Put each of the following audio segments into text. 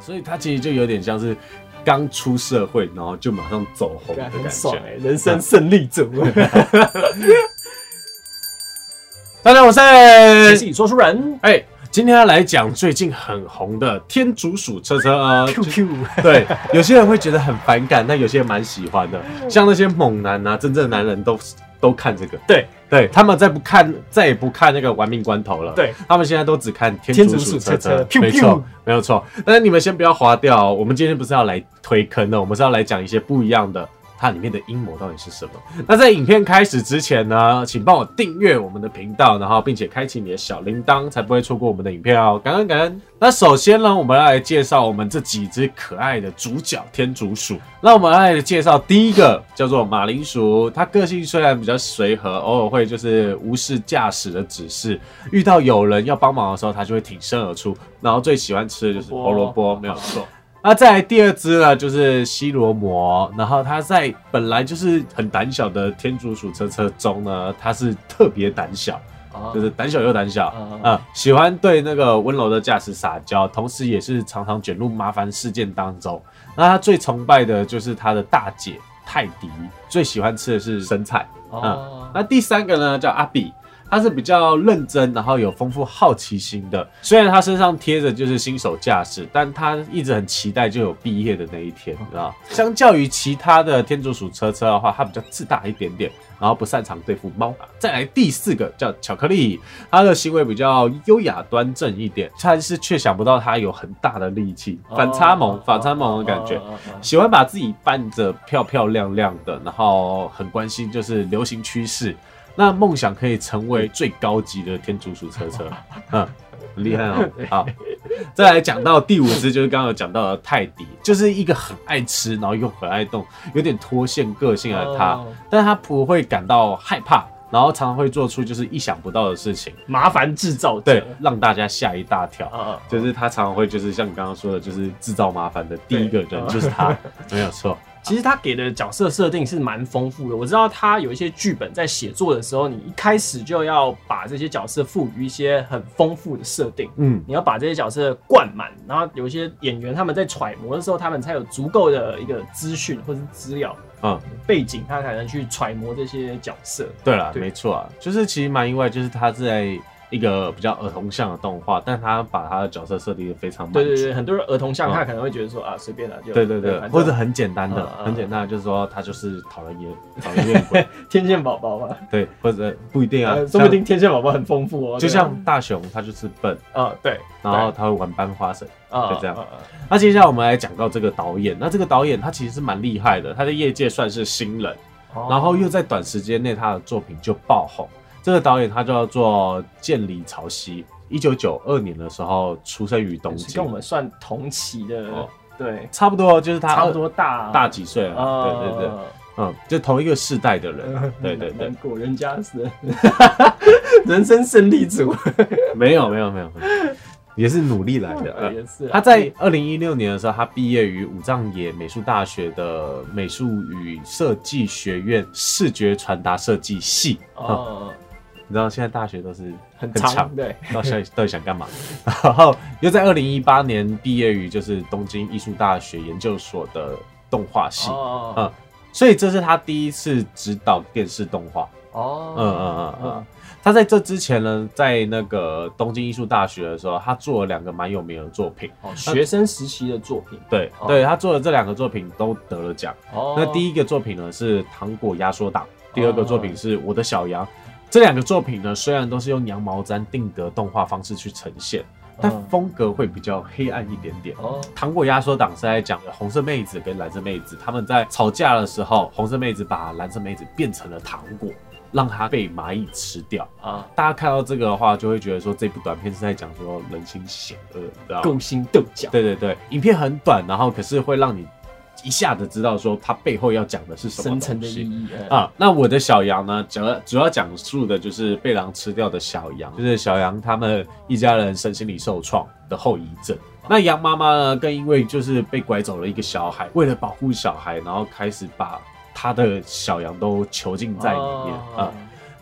所以他其实就有点像是刚出社会，然后就马上走红的感觉。哎，人生胜利组，大家好，我是说书人哎，今天要来讲最近很红的天竺鼠车车。呃就？QQ，对，有些人会觉得很反感，但有些人蛮喜欢的。像那些猛男啊，真正的男人都都看这个。对对，他们再不看，再也不看那个玩命关头了。对，他们现在都只看天竺鼠鼠车车车车，没错没有错。但是你们先不要划掉哦，我们今天不是要来推坑的，我们是要来讲一些不一样的。它里面的阴谋到底是什么？那在影片开始之前呢，请帮我订阅我们的频道，然后并且开启你的小铃铛，才不会错过我们的影片哦。感恩感恩。那首先呢，我们要来介绍我们这几只可爱的主角天竺鼠。那我们来介绍第一个叫做马铃薯，它个性虽然比较随和，偶尔会就是无视驾驶的指示，遇到有人要帮忙的时候，它就会挺身而出。然后最喜欢吃的就是胡萝卜，没有错。那再来第二只呢，就是西罗摩，然后它在本来就是很胆小的天竺鼠车车中呢，它是特别胆小，就是胆小又胆小，嗯嗯，喜欢对那个温柔的驾驶撒娇，同时也是常常卷入麻烦事件当中。那他最崇拜的就是他的大姐泰迪，最喜欢吃的是生菜。哦，那第三个呢叫阿比，他是比较认真，然后有丰富好奇心的。虽然他身上贴着就是新手驾驶，但他一直很期待就有毕业的那一天，你知道？相较于其他的天竺鼠车车的话，它比较自大一点点，然后不擅长对付猫。再来第四个叫巧克力，他的行为比较优雅端正一点，但是却想不到他有很大的力气，反差萌，反差萌的感觉。喜欢把自己扮着漂漂亮亮的，然后很关心就是流行趋势。那梦想可以成为最高级的天竺鼠车车，嗯，很厉害哦。好，再来讲到第五只，就是刚刚有讲到的泰迪，就是一个很爱吃，然后又很爱动，有点脱线个性的它，哦。但它不会感到害怕，然后常常会做出就是意想不到的事情，麻烦制造者。对，让大家吓一大跳。啊，就是他常常会就是像你刚刚说的，就是制造麻烦的第一个人就是他，没有错。其实他给的角色设定是蛮丰富的。我知道他有一些剧本在写作的时候，你一开始就要把这些角色赋予一些很丰富的设定。嗯，你要把这些角色灌满，然后有一些演员他们在揣摩的时候，他们才有足够的一个资讯或是资料嗯，背景，他才能去揣摩这些角色。对了，对没错啊，就是其实蛮意外，就是他在一个比较儿童向的动画，但他把他的角色设定的非常。对对对，很多人儿童像嗯他可能会觉得说啊，随便啦，就对对对，或者很简单的很简单的，就是说他就是讨人厌，讨人厌鬼，天线宝宝嘛，对，或者不一定啊呃，说不定天线宝宝很丰富哦。就像大雄，他就是笨，啊，对，然后他会玩班花神。啊就这样那接下来我们来讲到这个导演，那这个导演他其实是蛮厉害的，他在业界算是新人，啊然后又在短时间内他的作品就爆红。这个导演他叫做建里朝希，一九九二年的时候出生于东京，跟我们算同期的哦，对，差不多就是他差不多大大几岁了，啊，对对对，嗯，就同一个世代的人，对 对对。人家是人生胜利组，没有没有没有，也是努力来的。嗯。也是啊。他在二零一六年的时候，他毕业于武藏野美术大学的美术与设计学院视觉传达设计系。嗯，哦，你知道现在大学都是很很长长，对，到现在 到底想干嘛？然后又在二零一八年毕业于就是东京艺术大学研究所的动画系，哦嗯，所以这是他第一次指导电视动画。哦，嗯嗯嗯嗯。他在这之前呢，在那个东京艺术大学的时候，他做了两个蛮有名的作品。哦，学生时期的作品，对，哦对他做的这两个作品都得了奖。哦，那第一个作品呢是《糖果压缩档》，第二个作品是我的小羊。这两个作品呢，虽然都是用羊毛毡定格动画方式去呈现，但嗯风格会比较黑暗一点点。哦，糖果压缩党是在讲红色妹子跟蓝色妹子他们在吵架的时候，红色妹子把蓝色妹子变成了糖果，让她被蚂蚁吃掉。啊，大家看到这个的话，就会觉得说这部短片是在讲说人心险恶，知道吗？勾心斗角，对对对，影片很短，然后可是会让你一下子知道说它背后要讲的是什么深层东西的意义嗯啊。那我的小羊呢，主要主要讲述的就是被狼吃掉的小羊，就是小羊他们一家人身心里受创的后遗症。那羊妈妈呢，更因为就是被拐走了一个小孩，为了保护小孩，然后开始把他的小羊都囚禁在里面啊。哦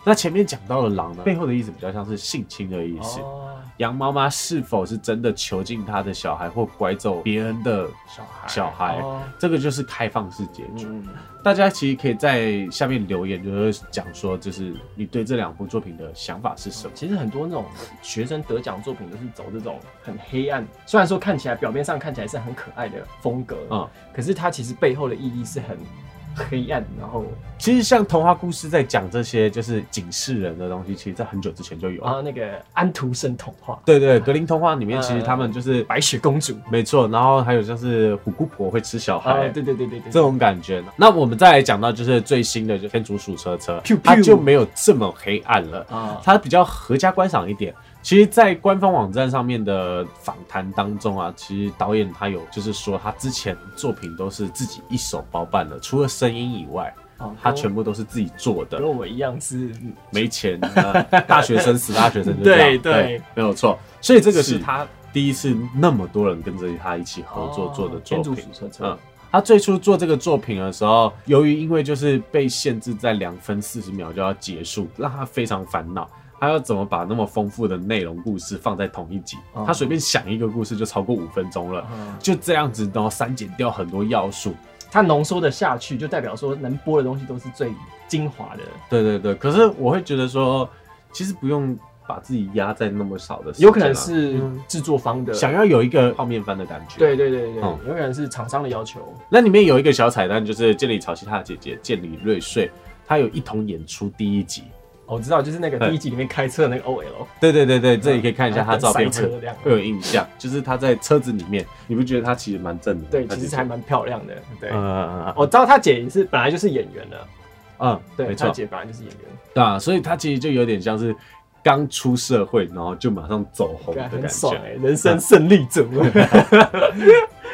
那前面讲到的狼呢，背后的意思比较像是性侵的意思。哦羊妈妈是否是真的囚禁她的小孩，或拐走别人的小孩？小孩。哦。这个就是开放式结局。嗯，大家其实可以在下面留言，就是讲说，就是你对这两部作品的想法是什么？其实很多那种学生得奖作品都是走这种很黑暗，虽然说看起来表面上看起来是很可爱的风格，嗯。可是它其实背后的意义是很黑暗，然后其实像童话故事在讲这些就是警示人的东西，其实在很久之前就有。啊那个安徒生童话，对对，格林童话里面其实呃他们就是、白雪公主，没错，然后还有像是虎姑婆会吃小孩。啊，对对对对对，这种感觉，那我们再来讲到就是最新的，就天竺鼠车车它就没有这么黑暗了，啊，它比较合家观赏一点。其实，在官方网站上面的访谈当中啊，其实导演他有就是说，他之前作品都是自己一手包办的，除了声音以外，哦他全部都是自己做的跟。我一样是没钱，呃大学生死大学生就这样，对对没有错。所以这个是是他第一次那么多人跟着他一起合作做的作品嗯，他最初做这个作品的时候，由于因为就是被限制在两分四十秒就要结束，让他非常烦恼。他要怎么把那么丰富的内容故事放在同一集？哦他随便想一个故事就超过五分钟了，嗯就这样子，然后删减掉很多要素。它浓缩的下去，就代表说能播的东西都是最精华的，对对对，可是我会觉得说，其实不用把自己压在那么少的有可能是嗯制作方的想要有一个泡面番的感觉。对对对对，嗯有可能是厂商的要求。那里面有一个小彩蛋，就是建里潮汐他的姐姐建里瑞穗，她有一同演出第一集。哦我知道，就是那个第一集里面开车的那个 OL，对对对对，这里可以看一下他照片车会有印象，就是他在车子里面，你不觉得他其实蛮正的？对，其实还蛮漂亮的。对，嗯嗯嗯我知道他姐也是本来就是演员了，嗯，对，没错，他姐本来就是演员，对啊，所以他其实就有点像是刚出社会，然后就马上走红的感觉。人生胜利组。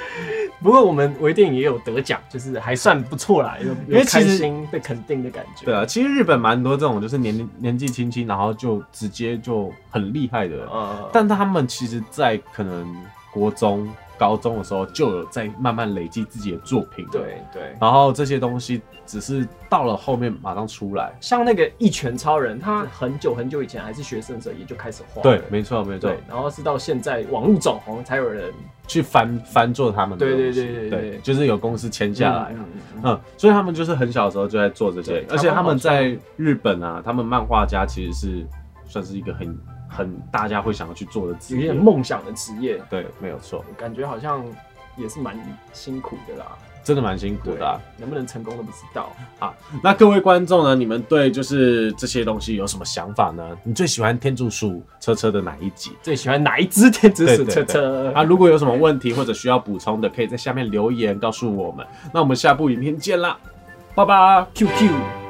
不过我们微电影也有得奖，就是还算不错啦，有因为有开其实心被肯定的感觉。对啊，其实日本蛮多这种就是年龄年纪轻轻，然后就直接就很厉害的人，呃，但他们其实，在可能国中、高中的时候，就有在慢慢累积自己的作品。，对对，然后这些东西只是到了后面马上出来。像那个一拳超人，他很久很久以前还是学生的时候也就开始画，对，没错没错。对，，然后是到现在网络走红才有人去翻翻做他们的对对对对对就是有公司签下来。嗯嗯嗯嗯，所以他们就是很小的时候就在做这些，而且他们在日本啊，他们漫画家其实是算是一个很很大家会想要去做的职业。梦想的职业，对，没有错，感觉好像也是蛮辛苦的啦。真的蛮辛苦的啊、能不能成功都不知道。那各位观众呢？你们对就是这些东西有什么想法呢？你最喜欢天竺鼠车车的哪一集？最喜欢哪一只天竺鼠车对对车？啊，如果有什么问题或者需要补充的，可以在下面留言告诉我们。那我们下部影片见啦，拜拜。QQ。